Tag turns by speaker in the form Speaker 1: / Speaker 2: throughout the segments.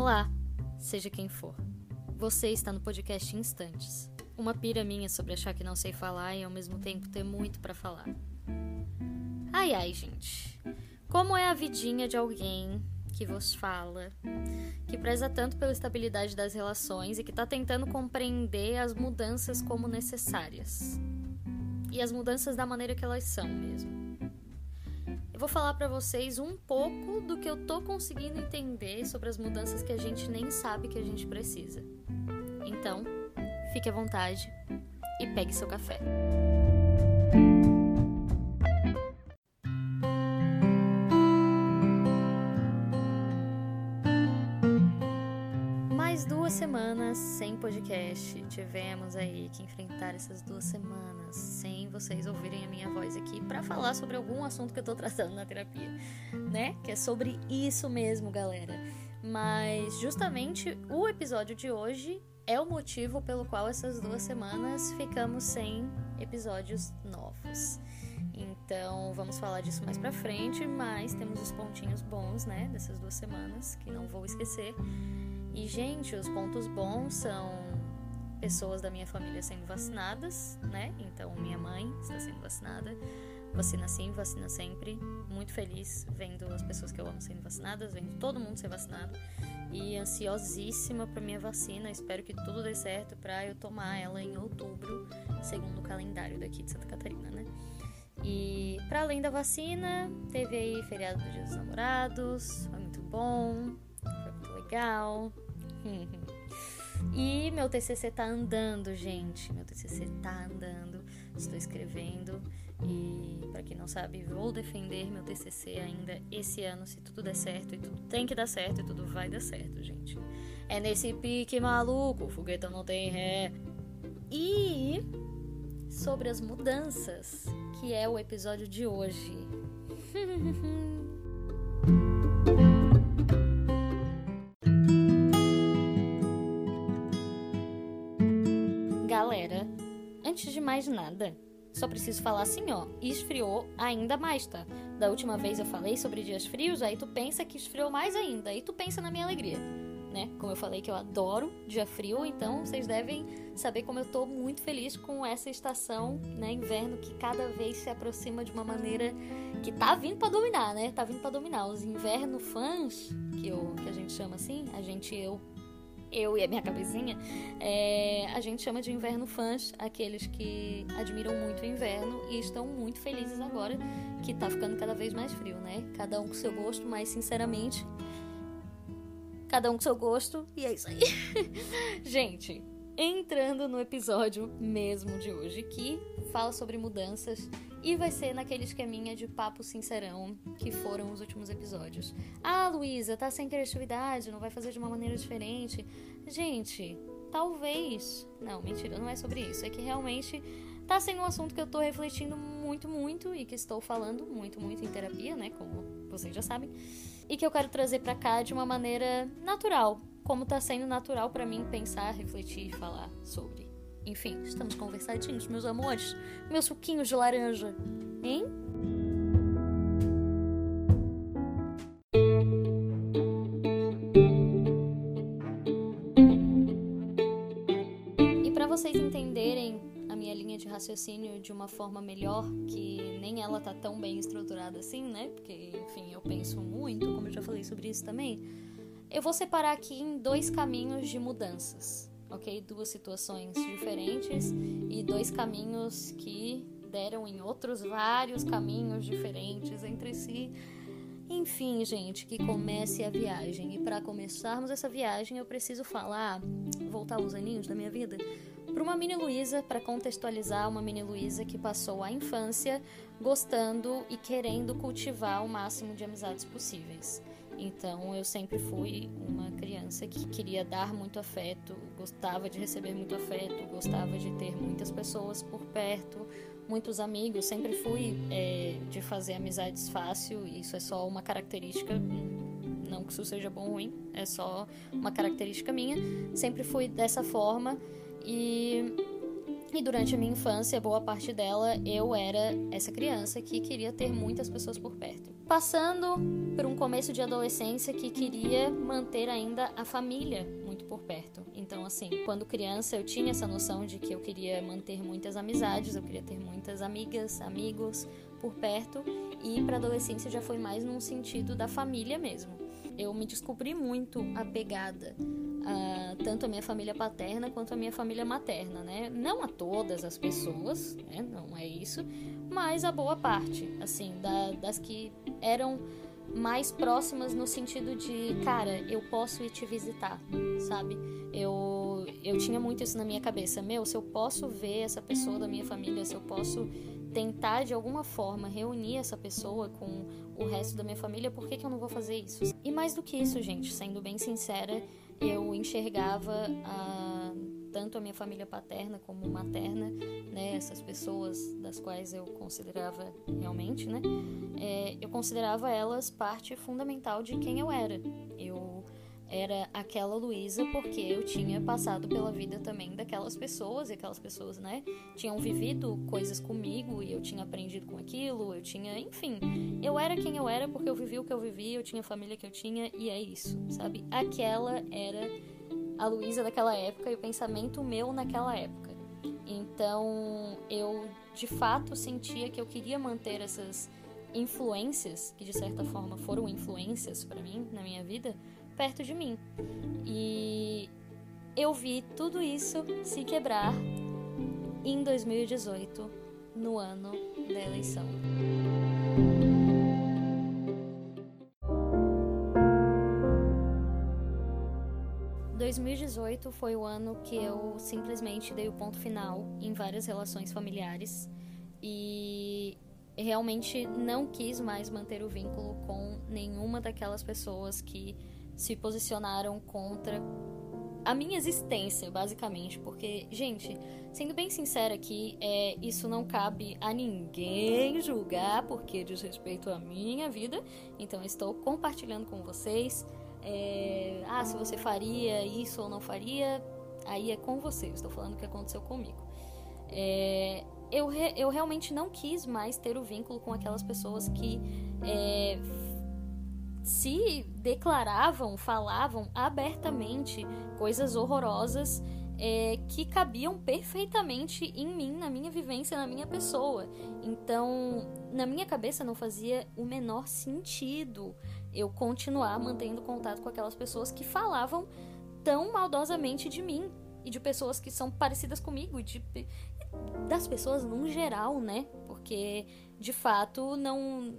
Speaker 1: Olá, seja quem for. Você está no podcast Instantes. Uma pira minha sobre achar que não sei falar e ao mesmo tempo ter muito para falar. Ai ai, gente. Como é a vidinha de alguém que vos fala, que preza tanto pela estabilidade das relações e que está tentando compreender as mudanças como necessárias. E as mudanças da maneira que elas são mesmo vou falar para vocês um pouco do que eu tô conseguindo entender sobre as mudanças que a gente nem sabe que a gente precisa. Então, fique à vontade e pegue seu café. Semanas sem podcast. Tivemos aí que enfrentar essas duas semanas sem vocês ouvirem a minha voz aqui para falar sobre algum assunto que eu tô tratando na terapia, né? Que é sobre isso mesmo, galera. Mas justamente o episódio de hoje é o motivo pelo qual essas duas semanas ficamos sem episódios novos. Então, vamos falar disso mais pra frente, mas temos os pontinhos bons, né, dessas duas semanas, que não vou esquecer. E, gente, os pontos bons são pessoas da minha família sendo vacinadas, né? Então, minha mãe está sendo vacinada. Vacina sim, vacina sempre. Muito feliz vendo as pessoas que eu amo sendo vacinadas, vendo todo mundo ser vacinado. E ansiosíssima para minha vacina. Espero que tudo dê certo para eu tomar ela em outubro, segundo o calendário daqui de Santa Catarina, né? E para além da vacina, teve aí feriado do Dia dos Namorados, foi muito bom legal. e meu TCC tá andando, gente. Meu TCC tá andando. Estou escrevendo e para quem não sabe, vou defender meu TCC ainda esse ano, se tudo der certo e tudo tem que dar certo e tudo vai dar certo, gente. É nesse pique maluco, o foguetão não tem ré. E sobre as mudanças, que é o episódio de hoje. mais nada, só preciso falar assim, ó, esfriou ainda mais, tá? Da última vez eu falei sobre dias frios, aí tu pensa que esfriou mais ainda, aí tu pensa na minha alegria, né? Como eu falei que eu adoro dia frio, então vocês devem saber como eu tô muito feliz com essa estação, né, inverno que cada vez se aproxima de uma maneira que tá vindo para dominar, né? Tá vindo para dominar os inverno fãs, que eu que a gente chama assim, a gente eu eu e a minha cabecinha, é, a gente chama de inverno fãs aqueles que admiram muito o inverno e estão muito felizes agora que tá ficando cada vez mais frio, né? Cada um com seu gosto, mas sinceramente, cada um com seu gosto e é isso aí. gente, entrando no episódio mesmo de hoje que fala sobre mudanças e vai ser naquele esqueminha de papo sincerão que foram os últimos episódios. Ah, Luísa, tá sem criatividade, não vai fazer de uma maneira diferente. Gente, talvez. Não, mentira, não é sobre isso. É que realmente tá sendo um assunto que eu tô refletindo muito, muito e que estou falando muito, muito em terapia, né? Como vocês já sabem. E que eu quero trazer pra cá de uma maneira natural. Como tá sendo natural para mim pensar, refletir e falar sobre. Enfim, estamos conversadinhos, meus amores. Meus suquinhos de laranja. Hein? E para vocês entenderem a minha linha de raciocínio de uma forma melhor, que nem ela tá tão bem estruturada assim, né? Porque, enfim, eu penso muito, como eu já falei sobre isso também. Eu vou separar aqui em dois caminhos de mudanças ok? Duas situações diferentes e dois caminhos que deram em outros vários caminhos diferentes entre si. Enfim, gente, que comece a viagem. E para começarmos essa viagem, eu preciso falar, voltar os aninhos da minha vida, para uma mini Luísa, para contextualizar uma mini Luísa que passou a infância gostando e querendo cultivar o máximo de amizades possíveis. Então eu sempre fui uma criança que queria dar muito afeto, gostava de receber muito afeto, gostava de ter muitas pessoas por perto, muitos amigos. Sempre fui é, de fazer amizades fácil. Isso é só uma característica, não que isso seja bom ou ruim, é só uma característica minha. Sempre fui dessa forma e e durante a minha infância, boa parte dela, eu era essa criança que queria ter muitas pessoas por perto passando por um começo de adolescência que queria manter ainda a família muito por perto. Então, assim, quando criança eu tinha essa noção de que eu queria manter muitas amizades, eu queria ter muitas amigas, amigos por perto, e para adolescência já foi mais num sentido da família mesmo. Eu me descobri muito apegada a tanto a minha família paterna quanto a minha família materna, né? Não a todas as pessoas, né? Não é isso, mas a boa parte, assim, da, das que eram mais próximas no sentido de, cara, eu posso ir te visitar, sabe? Eu, eu tinha muito isso na minha cabeça. Meu, se eu posso ver essa pessoa da minha família, se eu posso tentar de alguma forma reunir essa pessoa com o resto da minha família, por que, que eu não vou fazer isso? E mais do que isso, gente, sendo bem sincera, eu enxergava a, tanto a minha família paterna como materna, né, essas pessoas das quais eu considerava realmente, né, é, eu considerava elas parte fundamental de quem eu era. Eu era aquela Luísa porque eu tinha passado pela vida também daquelas pessoas e aquelas pessoas, né, tinham vivido coisas comigo e eu tinha aprendido com aquilo, eu tinha, enfim, eu era quem eu era porque eu vivi o que eu vivi, eu tinha a família que eu tinha e é isso, sabe? Aquela era a Luísa daquela época e o pensamento meu naquela época. Então, eu de fato sentia que eu queria manter essas influências, que de certa forma foram influências para mim na minha vida, perto de mim. E eu vi tudo isso se quebrar em 2018, no ano da eleição. 2018 foi o ano que eu simplesmente dei o ponto final em várias relações familiares e realmente não quis mais manter o vínculo com nenhuma daquelas pessoas que se posicionaram contra a minha existência, basicamente. Porque, gente, sendo bem sincera aqui, é, isso não cabe a ninguém julgar, porque diz respeito à minha vida. Então, estou compartilhando com vocês. É, ah, se você faria isso ou não faria, aí é com você. estou falando o que aconteceu comigo. É, eu, re, eu realmente não quis mais ter o vínculo com aquelas pessoas que é, se declaravam, falavam abertamente coisas horrorosas é, que cabiam perfeitamente em mim, na minha vivência, na minha pessoa. Então, na minha cabeça não fazia o menor sentido eu continuar mantendo contato com aquelas pessoas que falavam tão maldosamente de mim e de pessoas que são parecidas comigo e de, das pessoas num geral, né? Porque de fato não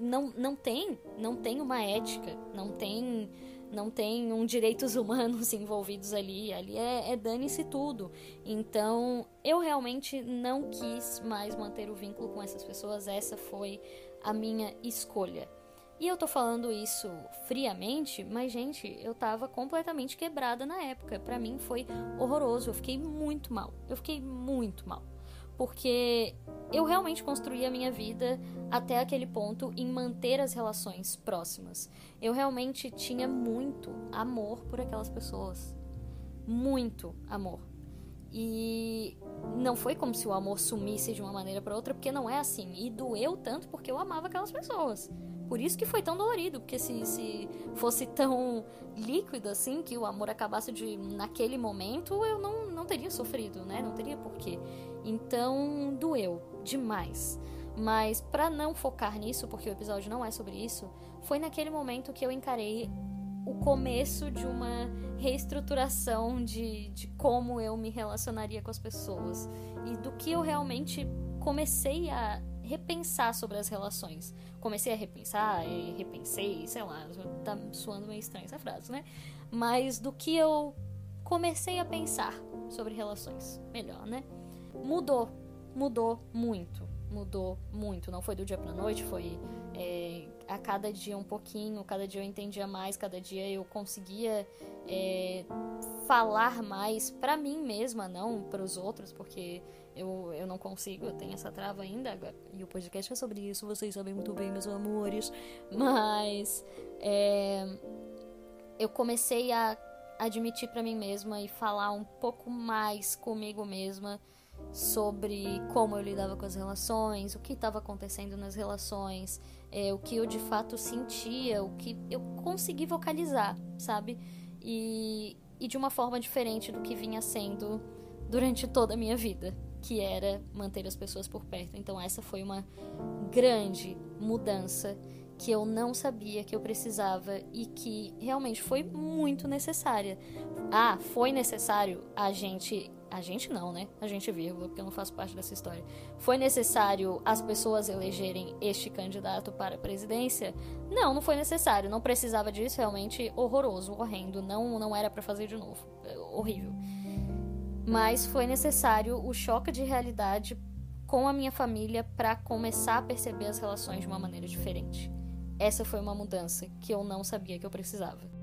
Speaker 1: não, não tem, não tem uma ética, não tem não tem um direitos humanos envolvidos ali, ali é, é dane-se tudo. Então, eu realmente não quis mais manter o vínculo com essas pessoas, essa foi a minha escolha. E eu tô falando isso friamente, mas gente, eu tava completamente quebrada na época. Para mim foi horroroso, eu fiquei muito mal. Eu fiquei muito mal porque eu realmente construí a minha vida até aquele ponto em manter as relações próximas. Eu realmente tinha muito amor por aquelas pessoas. Muito amor. E não foi como se o amor sumisse de uma maneira para outra, porque não é assim. E doeu tanto porque eu amava aquelas pessoas. Por isso que foi tão dolorido, porque se, se fosse tão líquido assim, que o amor acabasse de naquele momento, eu não, não teria sofrido, né? Não teria porquê. Então, doeu demais. Mas para não focar nisso, porque o episódio não é sobre isso, foi naquele momento que eu encarei o começo de uma reestruturação de, de como eu me relacionaria com as pessoas e do que eu realmente comecei a repensar sobre as relações. Comecei a repensar, e repensei, sei lá, tá soando meio estranho essa frase, né? Mas do que eu comecei a pensar sobre relações. Melhor, né? Mudou, mudou muito, mudou muito. Não foi do dia pra noite, foi é, a cada dia um pouquinho, cada dia eu entendia mais, cada dia eu conseguia é, falar mais para mim mesma, não para os outros, porque eu, eu não consigo, eu tenho essa trava ainda. E o podcast é sobre isso, vocês sabem muito bem, meus amores. Mas é, eu comecei a admitir para mim mesma e falar um pouco mais comigo mesma sobre como eu lidava com as relações, o que estava acontecendo nas relações, é, o que eu de fato sentia, o que eu consegui vocalizar, sabe? E, e de uma forma diferente do que vinha sendo durante toda a minha vida, que era manter as pessoas por perto. Então, essa foi uma grande mudança que eu não sabia que eu precisava e que realmente foi muito necessária. Ah, foi necessário a gente. A gente não, né? A gente vírgula, porque eu não faço parte dessa história. Foi necessário as pessoas elegerem este candidato para a presidência? Não, não foi necessário. Não precisava disso, realmente horroroso, horrendo. Não, não era para fazer de novo. É horrível. Mas foi necessário o choque de realidade com a minha família para começar a perceber as relações de uma maneira diferente. Essa foi uma mudança que eu não sabia que eu precisava.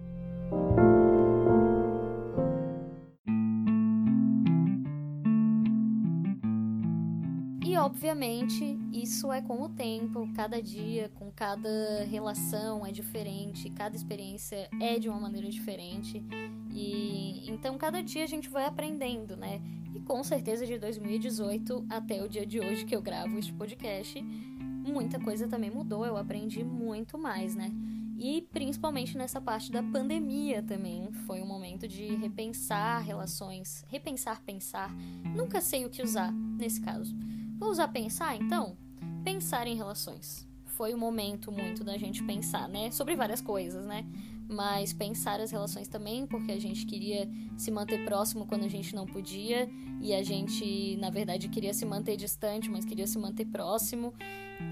Speaker 1: Obviamente isso é com o tempo, cada dia, com cada relação é diferente, cada experiência é de uma maneira diferente. E então cada dia a gente vai aprendendo, né? E com certeza de 2018 até o dia de hoje que eu gravo este podcast, muita coisa também mudou, eu aprendi muito mais, né? E principalmente nessa parte da pandemia também, foi um momento de repensar relações, repensar, pensar. Nunca sei o que usar nesse caso. Vou usar pensar então? Pensar em relações. Foi um momento muito da gente pensar, né? Sobre várias coisas, né? Mas pensar as relações também, porque a gente queria se manter próximo quando a gente não podia, e a gente, na verdade, queria se manter distante, mas queria se manter próximo.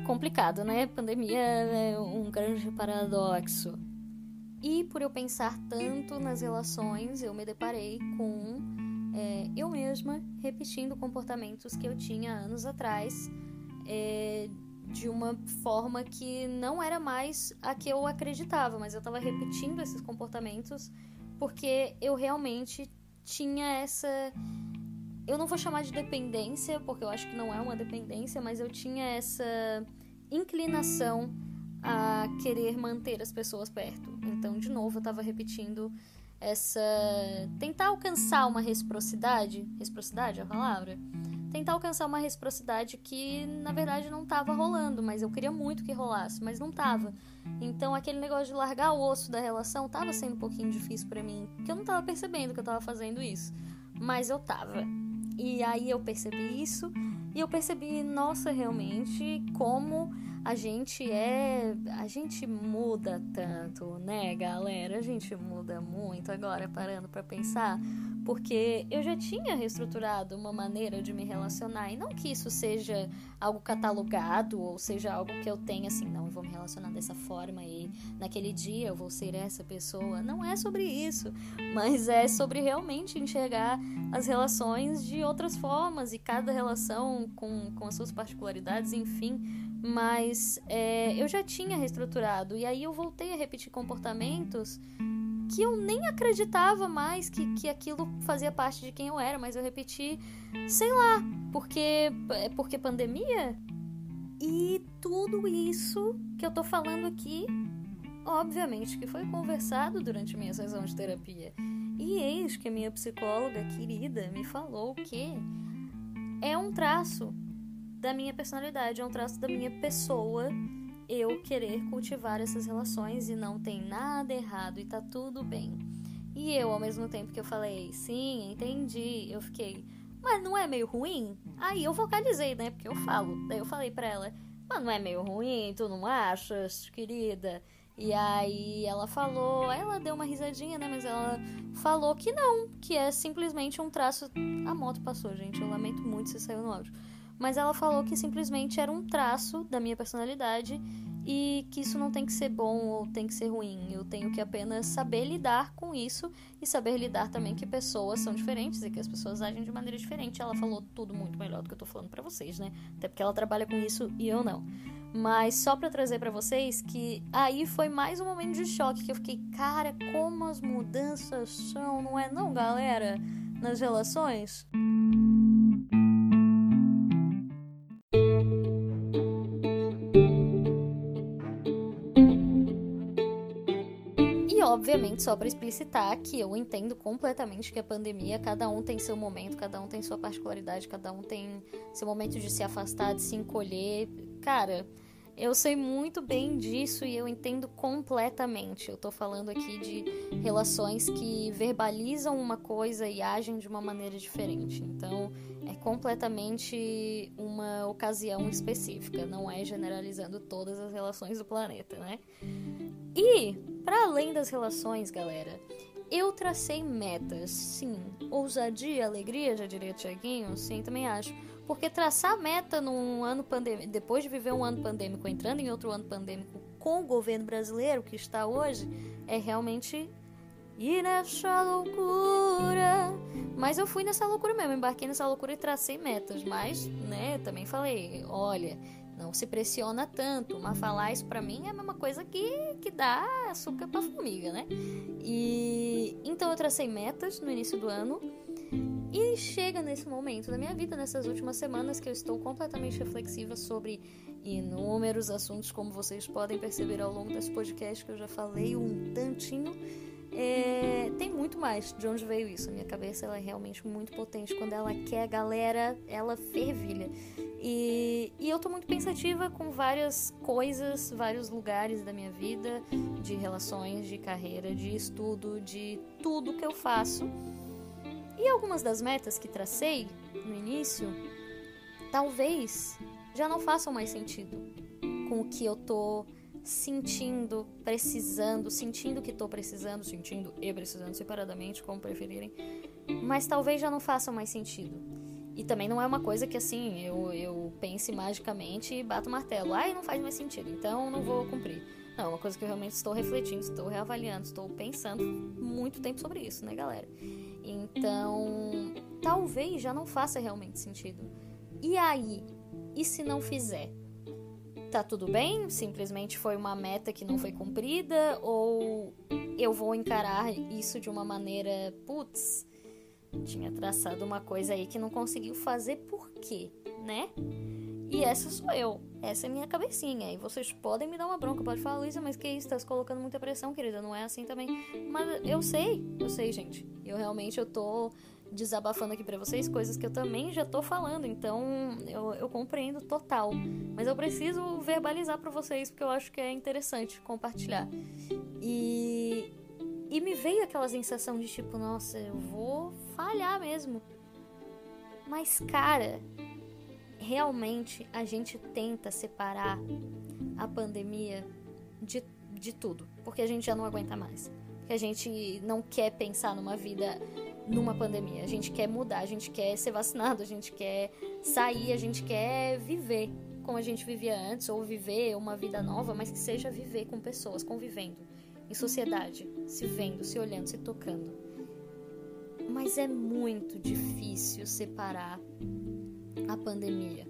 Speaker 1: Complicado, né? Pandemia é um grande paradoxo. E por eu pensar tanto nas relações, eu me deparei com é, eu mesma repetindo comportamentos que eu tinha anos atrás. É, de uma forma que não era mais a que eu acreditava, mas eu estava repetindo esses comportamentos porque eu realmente tinha essa. Eu não vou chamar de dependência, porque eu acho que não é uma dependência, mas eu tinha essa inclinação a querer manter as pessoas perto. Então, de novo, eu estava repetindo essa. tentar alcançar uma reciprocidade. Reciprocidade é a palavra? Tentar alcançar uma reciprocidade que na verdade não estava rolando, mas eu queria muito que rolasse, mas não estava. Então aquele negócio de largar o osso da relação estava sendo um pouquinho difícil para mim, porque eu não estava percebendo que eu estava fazendo isso, mas eu tava. E aí eu percebi isso e eu percebi, nossa, realmente como a gente é. A gente muda tanto, né, galera? A gente muda muito agora, parando para pensar. Porque eu já tinha reestruturado uma maneira de me relacionar. E não que isso seja algo catalogado ou seja algo que eu tenha assim, não, eu vou me relacionar dessa forma e naquele dia eu vou ser essa pessoa. Não é sobre isso. Mas é sobre realmente enxergar as relações de outras formas e cada relação com, com as suas particularidades, enfim mas é, eu já tinha reestruturado e aí eu voltei a repetir comportamentos que eu nem acreditava mais que, que aquilo fazia parte de quem eu era, mas eu repeti, sei lá, porque é porque pandemia. E tudo isso que eu tô falando aqui, obviamente que foi conversado durante minha sessão de terapia. E eis que a minha psicóloga querida me falou que é um traço da minha personalidade, é um traço da minha pessoa eu querer cultivar essas relações e não tem nada errado e tá tudo bem. E eu, ao mesmo tempo que eu falei, sim, entendi, eu fiquei, mas não é meio ruim? Aí eu vocalizei, né? Porque eu falo. Daí eu falei pra ela, mas não é meio ruim, tu não achas, querida? E aí ela falou, ela deu uma risadinha, né? Mas ela falou que não, que é simplesmente um traço. A moto passou, gente. Eu lamento muito se saiu no áudio mas ela falou que simplesmente era um traço da minha personalidade e que isso não tem que ser bom ou tem que ser ruim. Eu tenho que apenas saber lidar com isso e saber lidar também que pessoas são diferentes e que as pessoas agem de maneira diferente. Ela falou tudo muito melhor do que eu tô falando para vocês, né? Até porque ela trabalha com isso e eu não. Mas só para trazer para vocês que aí foi mais um momento de choque que eu fiquei, cara, como as mudanças são, não é não, galera, nas relações? obviamente, só para explicitar que eu entendo completamente que a pandemia, cada um tem seu momento, cada um tem sua particularidade, cada um tem seu momento de se afastar, de se encolher. Cara, eu sei muito bem disso e eu entendo completamente. Eu tô falando aqui de relações que verbalizam uma coisa e agem de uma maneira diferente. Então, é completamente uma ocasião específica, não é generalizando todas as relações do planeta, né? E, para além das relações, galera, eu tracei metas, sim. Ousadia, alegria, já diria Tiaguinho, sim, também acho. Porque traçar meta num ano pandêmico, depois de viver um ano pandêmico, entrando em outro ano pandêmico com o governo brasileiro que está hoje, é realmente ir nessa loucura. Mas eu fui nessa loucura mesmo, embarquei nessa loucura e tracei metas. Mas, né, também falei, olha, não se pressiona tanto. Mas falar isso pra mim é a mesma coisa que, que dá açúcar pra formiga, né? E então eu tracei metas no início do ano e chega nesse momento da minha vida, nessas últimas semanas, que eu estou completamente reflexiva sobre inúmeros assuntos, como vocês podem perceber ao longo desse podcast, que eu já falei um tantinho. É, tem muito mais de onde veio isso. A minha cabeça ela é realmente muito potente. Quando ela quer, galera, ela fervilha. E, e eu tô muito pensativa com várias coisas, vários lugares da minha vida, de relações, de carreira, de estudo, de tudo que eu faço. E algumas das metas que tracei no início, talvez já não façam mais sentido com o que eu tô sentindo, precisando, sentindo que tô precisando, sentindo e precisando separadamente, como preferirem, mas talvez já não façam mais sentido. E também não é uma coisa que assim, eu, eu pense magicamente e bato o martelo. Ai, não faz mais sentido, então não vou cumprir. Não, é uma coisa que eu realmente estou refletindo, estou reavaliando, estou pensando muito tempo sobre isso, né, galera? Então, talvez já não faça realmente sentido. E aí? E se não fizer? Tá tudo bem? Simplesmente foi uma meta que não foi cumprida? Ou eu vou encarar isso de uma maneira, putz, tinha traçado uma coisa aí que não conseguiu fazer por quê, né? E essa sou eu. Essa é minha cabecinha. E vocês podem me dar uma bronca, pode falar, Luísa, mas que isso? Tá se colocando muita pressão, querida. Não é assim também. Mas eu sei, eu sei, gente. Eu realmente eu tô desabafando aqui para vocês coisas que eu também já tô falando, então eu, eu compreendo total. Mas eu preciso verbalizar para vocês porque eu acho que é interessante compartilhar. E, e me veio aquela sensação de tipo, nossa, eu vou falhar mesmo. Mas, cara, realmente a gente tenta separar a pandemia de, de tudo, porque a gente já não aguenta mais. Porque a gente não quer pensar numa vida numa pandemia. A gente quer mudar, a gente quer ser vacinado, a gente quer sair, a gente quer viver como a gente vivia antes, ou viver uma vida nova, mas que seja viver com pessoas, convivendo, em sociedade, se vendo, se olhando, se tocando. Mas é muito difícil separar a pandemia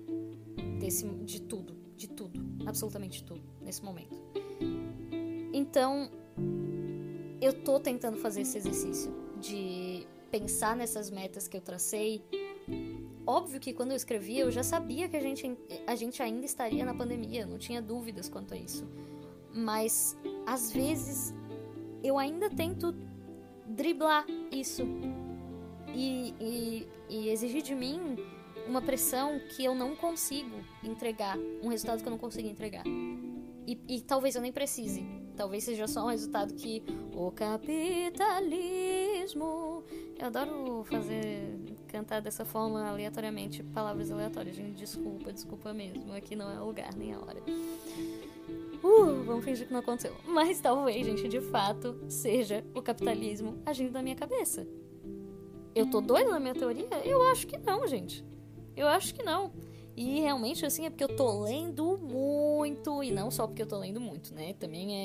Speaker 1: desse, de tudo, de tudo, absolutamente tudo, nesse momento. Então, eu tô tentando fazer esse exercício de pensar nessas metas que eu tracei. Óbvio que quando eu escrevi, eu já sabia que a gente, a gente ainda estaria na pandemia, não tinha dúvidas quanto a isso. Mas, às vezes, eu ainda tento driblar isso e, e, e exigir de mim uma pressão que eu não consigo entregar, um resultado que eu não consigo entregar. E, e, talvez eu nem precise. Talvez seja só um resultado que o capitalismo. Eu adoro fazer cantar dessa forma aleatoriamente palavras aleatórias. Gente, desculpa, desculpa mesmo. Aqui não é o lugar nem a hora. Uh, vamos fingir que não aconteceu. Mas talvez, gente, de fato, seja o capitalismo agindo na minha cabeça. Eu tô doida na minha teoria? Eu acho que não, gente. Eu acho que não. E realmente, assim, é porque eu tô lendo muito, e não só porque eu tô lendo muito, né? Também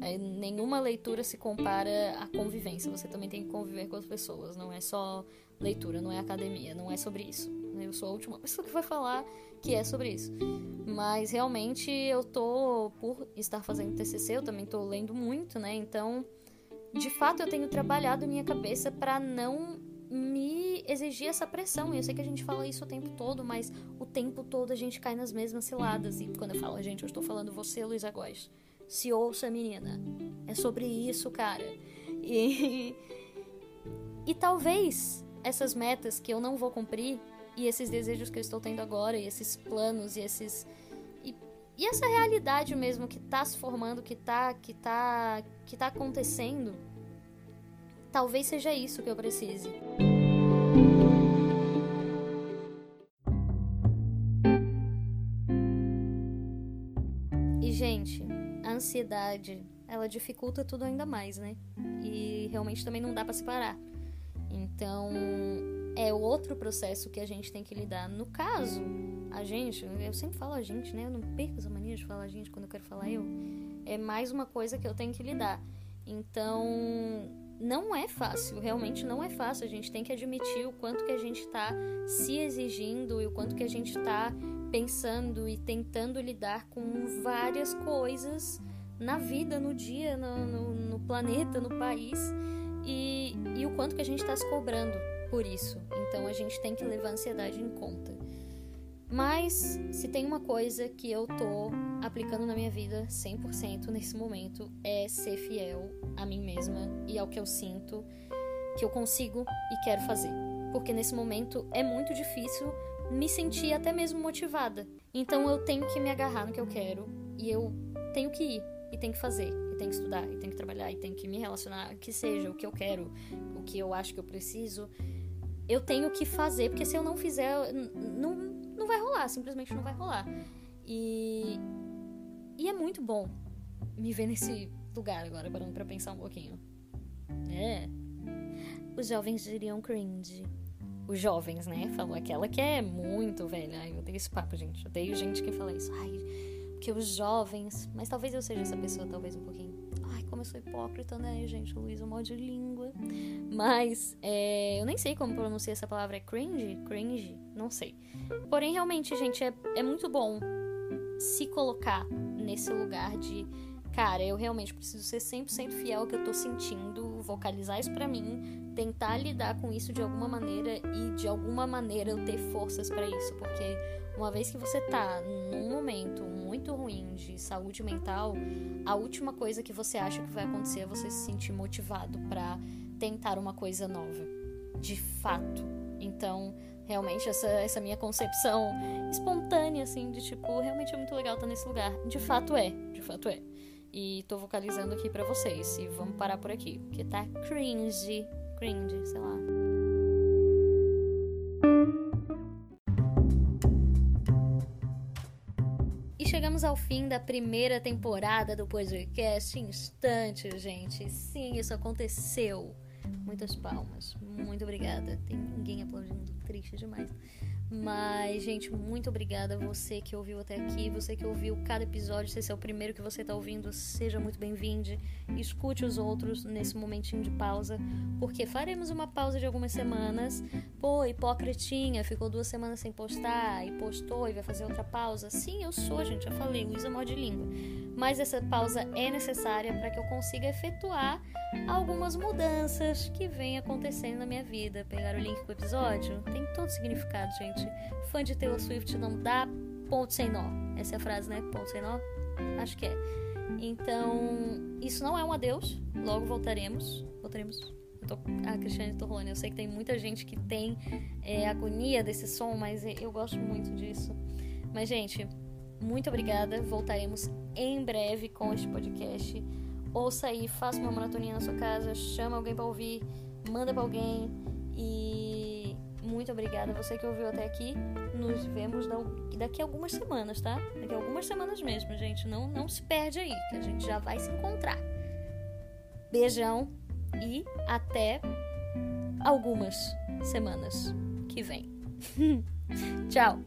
Speaker 1: é, é, Nenhuma leitura se compara à convivência. Você também tem que conviver com as pessoas. Não é só leitura, não é academia, não é sobre isso. Eu sou a última pessoa que vai falar que é sobre isso. Mas realmente eu tô, por estar fazendo TCC, eu também tô lendo muito, né? Então, de fato, eu tenho trabalhado minha cabeça para não me exigir essa pressão. E eu sei que a gente fala isso o tempo todo, mas o tempo todo a gente cai nas mesmas ciladas. E quando eu falo gente, eu estou falando você, Luísa Góes. Se ouça, menina. É sobre isso, cara. E, e talvez essas metas que eu não vou cumprir e esses desejos que eu estou tendo agora, e esses planos e esses e, e essa realidade mesmo que tá se formando, que tá que tá que tá acontecendo, talvez seja isso que eu precise. E gente, a ansiedade, ela dificulta tudo ainda mais, né? E realmente também não dá para separar. Então, é outro processo que a gente tem que lidar. No caso, a gente, eu sempre falo a gente, né? Eu não perco essa mania de falar a gente quando eu quero falar eu. É mais uma coisa que eu tenho que lidar. Então, não é fácil, realmente não é fácil. A gente tem que admitir o quanto que a gente está se exigindo e o quanto que a gente está pensando e tentando lidar com várias coisas na vida, no dia, no, no, no planeta, no país e, e o quanto que a gente está se cobrando por isso. Então a gente tem que levar a ansiedade em conta. Mas se tem uma coisa que eu tô aplicando na minha vida 100% nesse momento é ser fiel a mim mesma e ao que eu sinto que eu consigo e quero fazer. Porque nesse momento é muito difícil me sentir até mesmo motivada. Então eu tenho que me agarrar no que eu quero e eu tenho que ir e tenho que fazer tenho que estudar, e tenho que trabalhar, e tenho que me relacionar, que seja o que eu quero, o que eu acho que eu preciso, eu tenho que fazer, porque se eu não fizer, não vai rolar, simplesmente não vai rolar. E, e é muito bom me ver nesse lugar agora, parando pra pensar um pouquinho. É. Os jovens diriam cringe. Os jovens, né? Falou aquela que é muito velha. Ai, eu odeio esse papo, gente. Eu odeio gente que fala isso. Ai, que os jovens. Mas talvez eu seja essa pessoa, talvez um pouquinho. Como eu sou hipócrita, né, gente? Luísa, mal de língua. Mas é, eu nem sei como pronunciar essa palavra. É cringe? Cringe? Não sei. Porém, realmente, gente, é, é muito bom se colocar nesse lugar de. Cara, eu realmente preciso ser 100% fiel ao que eu tô sentindo, vocalizar isso pra mim, tentar lidar com isso de alguma maneira e de alguma maneira eu ter forças para isso, porque uma vez que você tá num momento muito ruim de saúde mental, a última coisa que você acha que vai acontecer é você se sentir motivado para tentar uma coisa nova. De fato. Então, realmente, essa, essa minha concepção espontânea, assim, de tipo, realmente é muito legal estar nesse lugar. De fato é, de fato é. E tô vocalizando aqui para vocês. E vamos parar por aqui, porque tá cringe. Cringe, sei lá. Chegamos ao fim da primeira temporada do podcast Instante, gente. Sim, isso aconteceu. Muitas palmas. Muito obrigada. Tem ninguém aplaudindo, triste demais. Mas, gente, muito obrigada a você que ouviu até aqui, você que ouviu cada episódio. Se esse é o primeiro que você está ouvindo, seja muito bem-vindo. Escute os outros nesse momentinho de pausa, porque faremos uma pausa de algumas semanas. Pô, hipocritinha, ficou duas semanas sem postar e postou e vai fazer outra pausa. Sim, eu sou, gente, já falei, Luísa Mó de Língua. Mas essa pausa é necessária para que eu consiga efetuar algumas mudanças que vêm acontecendo na minha vida. Pegar o link com o episódio tem todo significado, gente. Fã de Taylor Swift não dá ponto sem nó. Essa é a frase, né? Ponto sem nó? Acho que é. Então, isso não é um adeus. Logo voltaremos. Voltaremos. Eu tô, a ah, Cristiane Torrone, eu sei que tem muita gente que tem é, agonia desse som, mas eu gosto muito disso. Mas, gente, muito obrigada. Voltaremos em breve com este podcast ouça aí, faça uma maratoninha na sua casa, chama alguém para ouvir, manda para alguém e muito obrigada você que ouviu até aqui. Nos vemos daqui a algumas semanas, tá? Daqui a algumas semanas mesmo, gente. Não, não se perde aí, que a gente já vai se encontrar. Beijão e até algumas semanas que vem. Tchau!